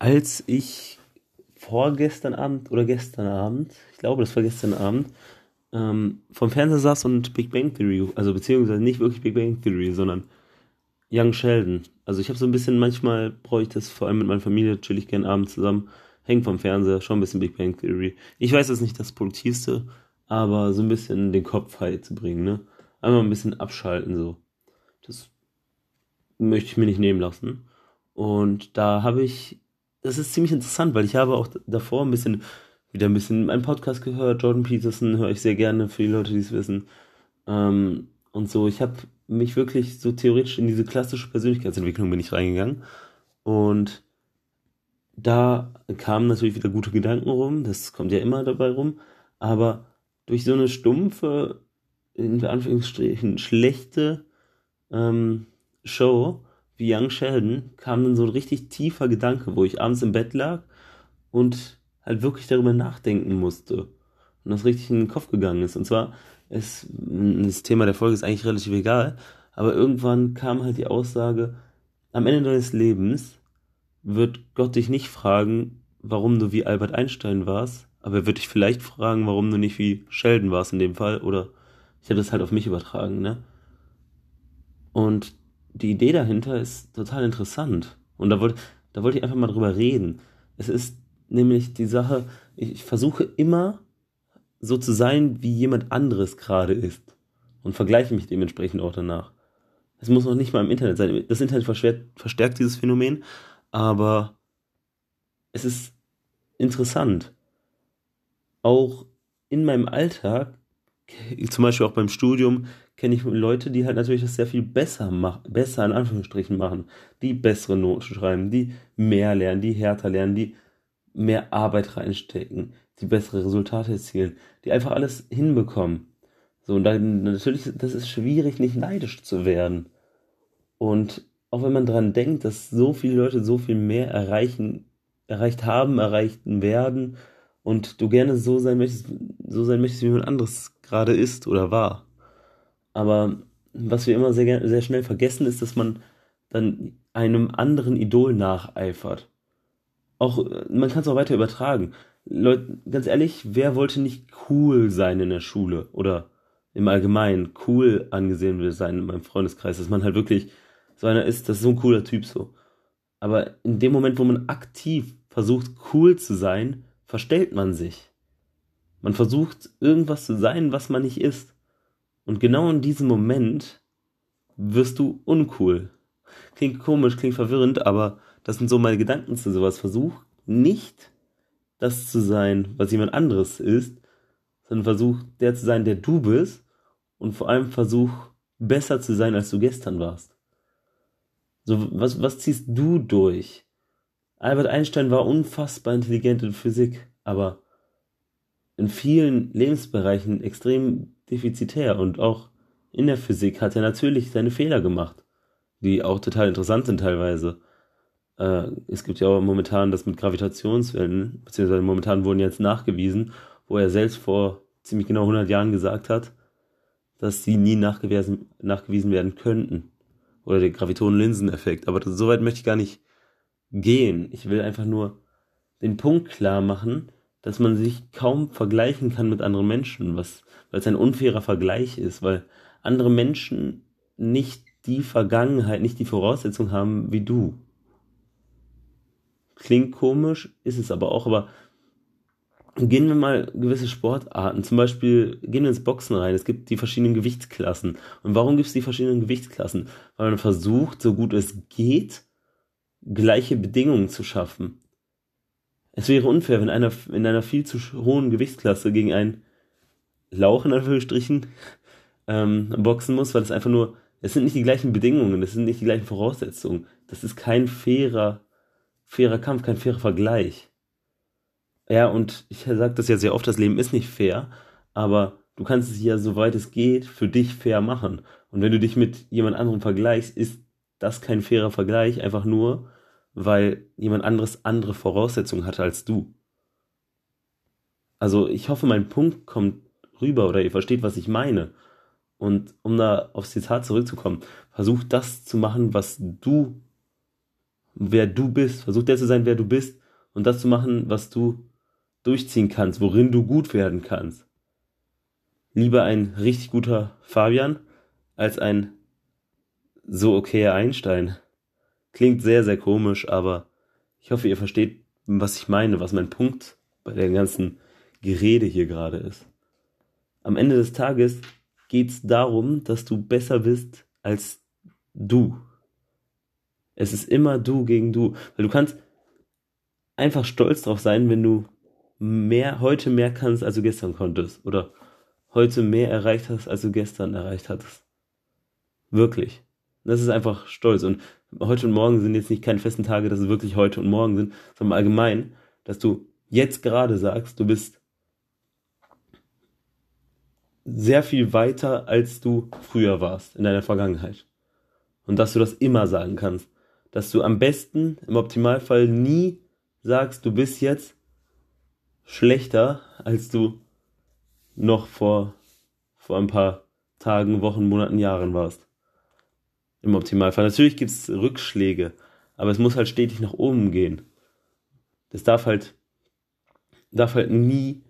als ich vorgestern Abend oder gestern Abend, ich glaube, das war gestern Abend, ähm, vom Fernseher saß und Big Bang Theory, also beziehungsweise nicht wirklich Big Bang Theory, sondern Young Sheldon. Also ich habe so ein bisschen, manchmal brauche ich das vor allem mit meiner Familie, chill ich gerne abends zusammen, hänge vom Fernseher, schau ein bisschen Big Bang Theory. Ich weiß, das ist nicht das Produktivste, aber so ein bisschen den Kopf frei zu bringen, ne? Einmal ein bisschen abschalten, so. Das möchte ich mir nicht nehmen lassen. Und da habe ich, das ist ziemlich interessant, weil ich habe auch davor ein bisschen, wieder ein bisschen meinen Podcast gehört. Jordan Peterson höre ich sehr gerne für die Leute, die es wissen. Ähm, und so, ich habe mich wirklich so theoretisch in diese klassische Persönlichkeitsentwicklung bin ich reingegangen. Und da kamen natürlich wieder gute Gedanken rum, das kommt ja immer dabei rum, aber durch so eine stumpfe, in Anführungsstrichen schlechte ähm, Show wie Young Sheldon kam dann so ein richtig tiefer Gedanke, wo ich abends im Bett lag und halt wirklich darüber nachdenken musste und das richtig in den Kopf gegangen ist. Und zwar ist das Thema der Folge ist eigentlich relativ egal, aber irgendwann kam halt die Aussage, am Ende deines Lebens wird Gott dich nicht fragen, warum du wie Albert Einstein warst, aber er wird dich vielleicht fragen, warum du nicht wie Sheldon warst in dem Fall oder ich habe das halt auf mich übertragen, ne? Und die Idee dahinter ist total interessant. Und da wollte, da wollte ich einfach mal drüber reden. Es ist nämlich die Sache, ich versuche immer so zu sein, wie jemand anderes gerade ist. Und vergleiche mich dementsprechend auch danach. Es muss noch nicht mal im Internet sein. Das Internet verstärkt dieses Phänomen, aber es ist interessant. Auch in meinem Alltag, zum Beispiel auch beim Studium, kenne ich Leute, die halt natürlich das sehr viel besser machen, besser in Anführungsstrichen machen, die bessere Noten schreiben, die mehr lernen, die härter lernen, die mehr Arbeit reinstecken, die bessere Resultate erzielen, die einfach alles hinbekommen. So, und dann natürlich, das ist schwierig, nicht neidisch zu werden. Und auch wenn man dran denkt, dass so viele Leute so viel mehr erreichen, erreicht haben, erreichen werden und du gerne so sein möchtest, so sein möchtest, wie jemand anderes gerade ist oder war. Aber was wir immer sehr, sehr schnell vergessen, ist, dass man dann einem anderen Idol nacheifert. Auch, man kann es auch weiter übertragen. Leute, ganz ehrlich, wer wollte nicht cool sein in der Schule oder im Allgemeinen cool angesehen will sein in meinem Freundeskreis, dass man halt wirklich so einer ist, das ist so ein cooler Typ so. Aber in dem Moment, wo man aktiv versucht, cool zu sein, verstellt man sich. Man versucht, irgendwas zu sein, was man nicht ist. Und genau in diesem Moment wirst du uncool. Klingt komisch, klingt verwirrend, aber das sind so meine Gedanken zu sowas. Versuch nicht das zu sein, was jemand anderes ist, sondern versuch der zu sein, der du bist und vor allem versuch besser zu sein, als du gestern warst. So, was, was ziehst du durch? Albert Einstein war unfassbar intelligent in Physik, aber in vielen Lebensbereichen extrem defizitär und auch in der Physik hat er natürlich seine Fehler gemacht, die auch total interessant sind teilweise. Äh, es gibt ja auch momentan das mit Gravitationswellen, beziehungsweise momentan wurden jetzt nachgewiesen, wo er selbst vor ziemlich genau 100 Jahren gesagt hat, dass sie nie nachgewiesen, nachgewiesen werden könnten. Oder der Graviton-Linsen-Effekt. Aber das, so weit möchte ich gar nicht gehen. Ich will einfach nur den Punkt klar machen, dass man sich kaum vergleichen kann mit anderen Menschen, was, weil es ein unfairer Vergleich ist, weil andere Menschen nicht die Vergangenheit, nicht die Voraussetzung haben wie du. Klingt komisch, ist es aber auch, aber gehen wir mal gewisse Sportarten, zum Beispiel gehen wir ins Boxen rein, es gibt die verschiedenen Gewichtsklassen. Und warum gibt es die verschiedenen Gewichtsklassen? Weil man versucht, so gut es geht, gleiche Bedingungen zu schaffen. Es wäre unfair, wenn einer in einer viel zu hohen Gewichtsklasse gegen einen Lauch in Anführungsstrichen ähm, boxen muss, weil es einfach nur, es sind nicht die gleichen Bedingungen, es sind nicht die gleichen Voraussetzungen. Das ist kein fairer, fairer Kampf, kein fairer Vergleich. Ja, und ich sage das ja sehr oft, das Leben ist nicht fair, aber du kannst es ja, soweit es geht, für dich fair machen. Und wenn du dich mit jemand anderem vergleichst, ist das kein fairer Vergleich, einfach nur, weil jemand anderes andere Voraussetzungen hatte als du. Also ich hoffe, mein Punkt kommt rüber oder ihr versteht, was ich meine. Und um da aufs Zitat zurückzukommen, versuch das zu machen, was du wer du bist. Versuch der zu sein, wer du bist und das zu machen, was du durchziehen kannst, worin du gut werden kannst. Lieber ein richtig guter Fabian als ein so okayer Einstein. Klingt sehr, sehr komisch, aber ich hoffe, ihr versteht, was ich meine, was mein Punkt bei der ganzen Gerede hier gerade ist. Am Ende des Tages geht es darum, dass du besser bist als du. Es ist immer du gegen du. Weil du kannst einfach stolz drauf sein, wenn du mehr, heute mehr kannst, als du gestern konntest. Oder heute mehr erreicht hast, als du gestern erreicht hattest. Wirklich. Das ist einfach stolz. Und heute und morgen sind jetzt nicht keine festen Tage, dass es wirklich heute und morgen sind, sondern allgemein, dass du jetzt gerade sagst, du bist sehr viel weiter, als du früher warst in deiner Vergangenheit. Und dass du das immer sagen kannst. Dass du am besten, im Optimalfall, nie sagst, du bist jetzt schlechter, als du noch vor, vor ein paar Tagen, Wochen, Monaten, Jahren warst. Im Optimalfall. Natürlich gibt es Rückschläge, aber es muss halt stetig nach oben gehen. Das darf halt, darf halt nie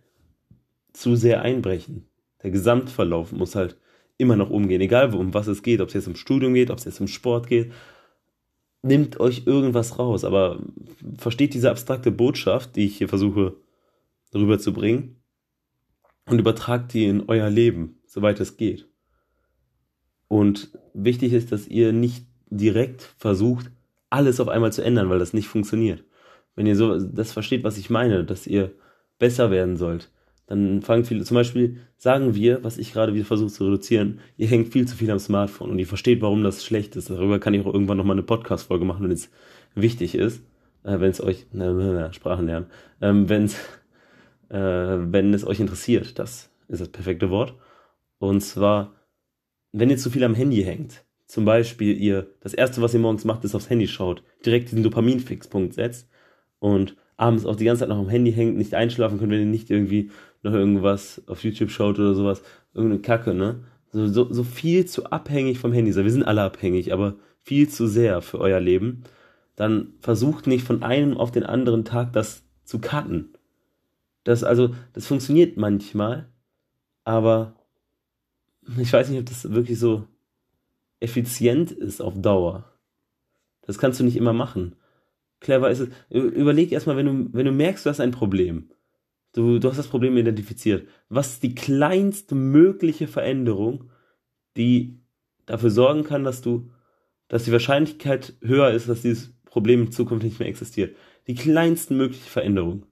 zu sehr einbrechen. Der Gesamtverlauf muss halt immer nach oben gehen, egal um was es geht, ob es jetzt um Studium geht, ob es jetzt um Sport geht. Nimmt euch irgendwas raus, aber versteht diese abstrakte Botschaft, die ich hier versuche rüberzubringen und übertragt die in euer Leben, soweit es geht. Und wichtig ist, dass ihr nicht direkt versucht, alles auf einmal zu ändern, weil das nicht funktioniert. Wenn ihr so das versteht, was ich meine, dass ihr besser werden sollt, dann fangen viele, zum Beispiel sagen wir, was ich gerade wieder versuche zu reduzieren, ihr hängt viel zu viel am Smartphone und ihr versteht, warum das schlecht ist. Darüber kann ich auch irgendwann nochmal eine Podcast-Folge machen, wenn es wichtig ist, äh, wenn es euch, na, Sprachen lernen, ähm, wenn es äh, wenn es euch interessiert. Das ist das perfekte Wort. Und zwar, wenn ihr zu viel am Handy hängt, zum Beispiel ihr, das erste, was ihr morgens macht, ist aufs Handy schaut, direkt diesen Dopaminfixpunkt setzt und abends auch die ganze Zeit noch am Handy hängt, nicht einschlafen könnt, wenn ihr nicht irgendwie noch irgendwas auf YouTube schaut oder sowas, irgendeine Kacke, ne? So, so, so viel zu abhängig vom Handy seid. Wir sind alle abhängig, aber viel zu sehr für euer Leben. Dann versucht nicht von einem auf den anderen Tag das zu cutten. Das, also, das funktioniert manchmal, aber ich weiß nicht, ob das wirklich so effizient ist auf Dauer. Das kannst du nicht immer machen. Clever ist es. Überleg erstmal, wenn du, wenn du merkst, du hast ein Problem. Du, du hast das Problem identifiziert. Was ist die kleinste mögliche Veränderung, die dafür sorgen kann, dass du, dass die Wahrscheinlichkeit höher ist, dass dieses Problem in Zukunft nicht mehr existiert? Die kleinste mögliche Veränderung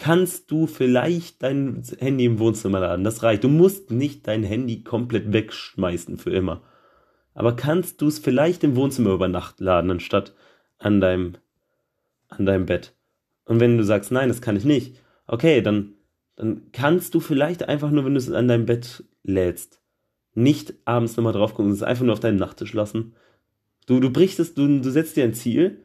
kannst du vielleicht dein Handy im Wohnzimmer laden. Das reicht. Du musst nicht dein Handy komplett wegschmeißen für immer. Aber kannst du es vielleicht im Wohnzimmer über Nacht laden, anstatt an deinem, an deinem Bett? Und wenn du sagst, nein, das kann ich nicht, okay, dann, dann kannst du vielleicht einfach nur, wenn du es an deinem Bett lädst, nicht abends nochmal drauf gucken, es einfach nur auf deinem Nachttisch lassen. Du, du brichst es, du, du setzt dir ein Ziel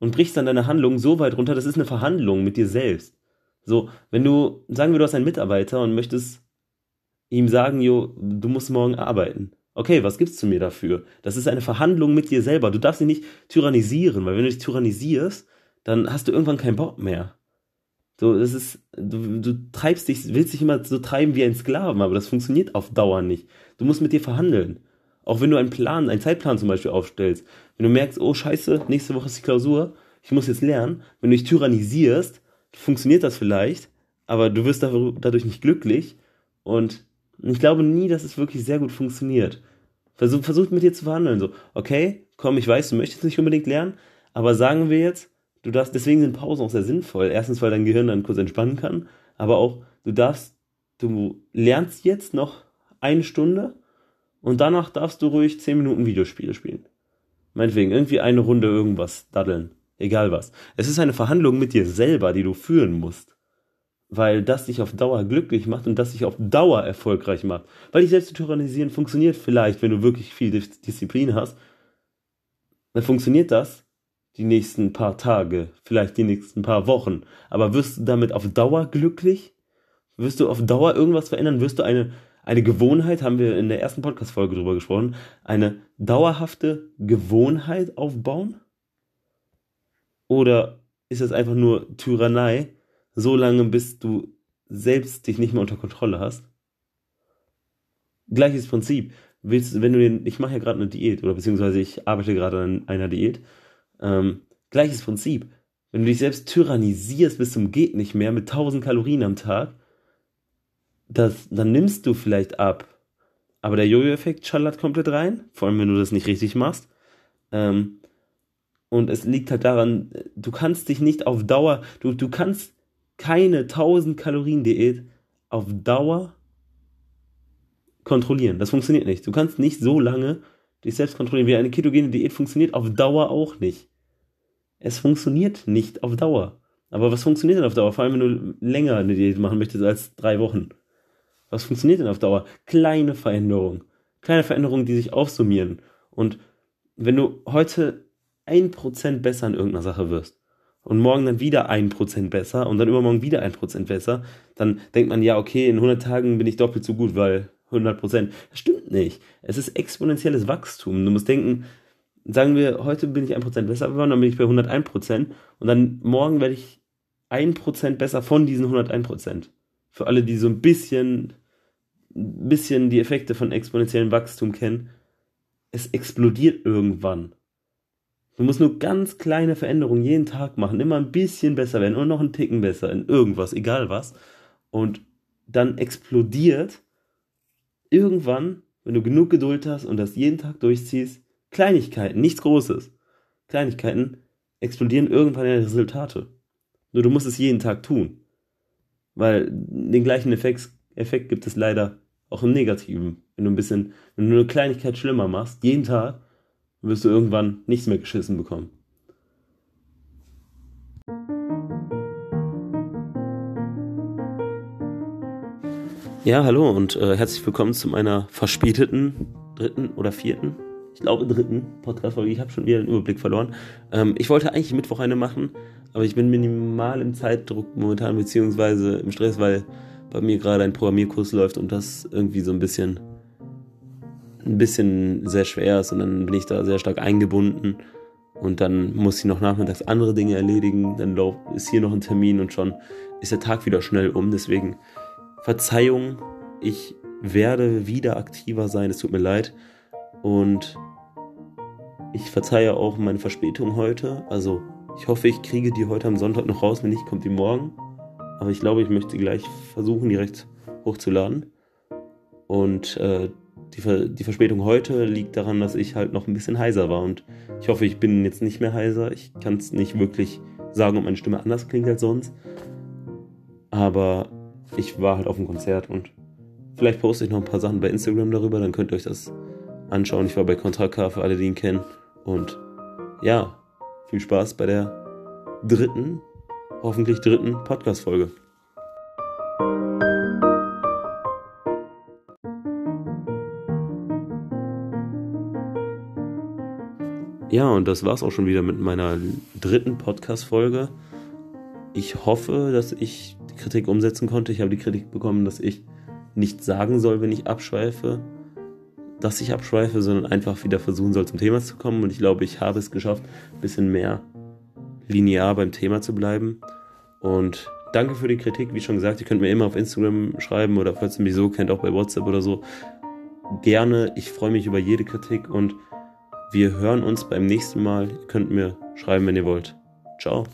und brichst dann deine Handlung so weit runter, das ist eine Verhandlung mit dir selbst. So, wenn du, sagen wir, du hast einen Mitarbeiter und möchtest ihm sagen, jo, du musst morgen arbeiten. Okay, was gibst du mir dafür? Das ist eine Verhandlung mit dir selber. Du darfst ihn nicht tyrannisieren, weil wenn du dich tyrannisierst, dann hast du irgendwann keinen Bock mehr. So, das ist, du, du treibst dich, willst dich immer so treiben wie ein Sklaven, aber das funktioniert auf Dauer nicht. Du musst mit dir verhandeln. Auch wenn du einen Plan, einen Zeitplan zum Beispiel aufstellst. Wenn du merkst, oh scheiße, nächste Woche ist die Klausur, ich muss jetzt lernen. Wenn du dich tyrannisierst, funktioniert das vielleicht, aber du wirst dadurch nicht glücklich. Und ich glaube nie, dass es wirklich sehr gut funktioniert. Versuch, versucht mit dir zu verhandeln. So, okay, komm, ich weiß, du möchtest nicht unbedingt lernen, aber sagen wir jetzt, du darfst, deswegen sind Pausen auch sehr sinnvoll. Erstens, weil dein Gehirn dann kurz entspannen kann, aber auch, du darfst, du lernst jetzt noch eine Stunde und danach darfst du ruhig zehn Minuten Videospiele spielen. Meinetwegen, irgendwie eine Runde irgendwas daddeln. Egal was. Es ist eine Verhandlung mit dir selber, die du führen musst. Weil das dich auf Dauer glücklich macht und das dich auf Dauer erfolgreich macht. Weil dich selbst zu tyrannisieren funktioniert vielleicht, wenn du wirklich viel Disziplin hast. Dann funktioniert das die nächsten paar Tage, vielleicht die nächsten paar Wochen. Aber wirst du damit auf Dauer glücklich? Wirst du auf Dauer irgendwas verändern? Wirst du eine, eine Gewohnheit, haben wir in der ersten Podcast-Folge drüber gesprochen, eine dauerhafte Gewohnheit aufbauen? Oder ist das einfach nur Tyrannei, so lange bis du selbst dich nicht mehr unter Kontrolle hast? Gleiches Prinzip. Willst, wenn du den, ich mache ja gerade eine Diät oder beziehungsweise ich arbeite gerade an einer Diät. Ähm, gleiches Prinzip. Wenn du dich selbst tyrannisierst bis zum geht nicht mehr mit 1000 Kalorien am Tag, das, dann nimmst du vielleicht ab. Aber der Jojo-Effekt schallert komplett rein, vor allem wenn du das nicht richtig machst. Ähm, und es liegt halt daran, du kannst dich nicht auf Dauer, du, du kannst keine 1000 Kalorien Diät auf Dauer kontrollieren. Das funktioniert nicht. Du kannst nicht so lange dich selbst kontrollieren. Wie eine ketogene Diät funktioniert auf Dauer auch nicht. Es funktioniert nicht auf Dauer. Aber was funktioniert denn auf Dauer? Vor allem, wenn du länger eine Diät machen möchtest als drei Wochen. Was funktioniert denn auf Dauer? Kleine Veränderungen. Kleine Veränderungen, die sich aufsummieren. Und wenn du heute ein Prozent besser in irgendeiner Sache wirst und morgen dann wieder ein Prozent besser und dann übermorgen wieder ein Prozent besser, dann denkt man, ja, okay, in 100 Tagen bin ich doppelt so gut, weil 100 Prozent. Das stimmt nicht. Es ist exponentielles Wachstum. Du musst denken, sagen wir, heute bin ich ein Prozent besser geworden, dann bin ich bei 101 Prozent und dann morgen werde ich ein Prozent besser von diesen 101 Prozent. Für alle, die so ein bisschen, ein bisschen die Effekte von exponentiellem Wachstum kennen, es explodiert irgendwann. Du musst nur ganz kleine Veränderungen jeden Tag machen, immer ein bisschen besser werden und noch einen Ticken besser in irgendwas, egal was. Und dann explodiert irgendwann, wenn du genug Geduld hast und das jeden Tag durchziehst, Kleinigkeiten, nichts Großes. Kleinigkeiten explodieren irgendwann in Resultate. Nur du musst es jeden Tag tun. Weil den gleichen Effekt, Effekt gibt es leider auch im Negativen. Wenn du ein bisschen, wenn du eine Kleinigkeit schlimmer machst, jeden Tag, wirst du irgendwann nichts mehr geschissen bekommen. Ja, hallo und äh, herzlich willkommen zu meiner verspäteten dritten oder vierten, ich glaube dritten Podcast-Folge. Ich habe schon wieder den Überblick verloren. Ähm, ich wollte eigentlich Mittwoch eine machen, aber ich bin minimal im Zeitdruck momentan, beziehungsweise im Stress, weil bei mir gerade ein Programmierkurs läuft und das irgendwie so ein bisschen ein bisschen sehr schwer ist und dann bin ich da sehr stark eingebunden und dann muss ich noch nachmittags andere Dinge erledigen, dann ist hier noch ein Termin und schon ist der Tag wieder schnell um. Deswegen Verzeihung, ich werde wieder aktiver sein, es tut mir leid und ich verzeihe auch meine Verspätung heute. Also ich hoffe, ich kriege die heute am Sonntag noch raus, wenn nicht, kommt die morgen. Aber ich glaube, ich möchte gleich versuchen, direkt hochzuladen. Und äh, die, die Verspätung heute liegt daran, dass ich halt noch ein bisschen heiser war und ich hoffe, ich bin jetzt nicht mehr heiser. Ich kann es nicht wirklich sagen, ob meine Stimme anders klingt als sonst. Aber ich war halt auf dem Konzert und vielleicht poste ich noch ein paar Sachen bei Instagram darüber, dann könnt ihr euch das anschauen. Ich war bei Contra K für alle, die ihn kennen. Und ja, viel Spaß bei der dritten, hoffentlich dritten Podcast-Folge. Ja, und das war's auch schon wieder mit meiner dritten Podcast-Folge. Ich hoffe, dass ich die Kritik umsetzen konnte. Ich habe die Kritik bekommen, dass ich nicht sagen soll, wenn ich abschweife, dass ich abschweife, sondern einfach wieder versuchen soll, zum Thema zu kommen. Und ich glaube, ich habe es geschafft, ein bisschen mehr linear beim Thema zu bleiben. Und danke für die Kritik. Wie schon gesagt, ihr könnt mir immer auf Instagram schreiben oder falls ihr mich so kennt, auch bei WhatsApp oder so. Gerne. Ich freue mich über jede Kritik und wir hören uns beim nächsten Mal. Ihr könnt mir schreiben, wenn ihr wollt. Ciao.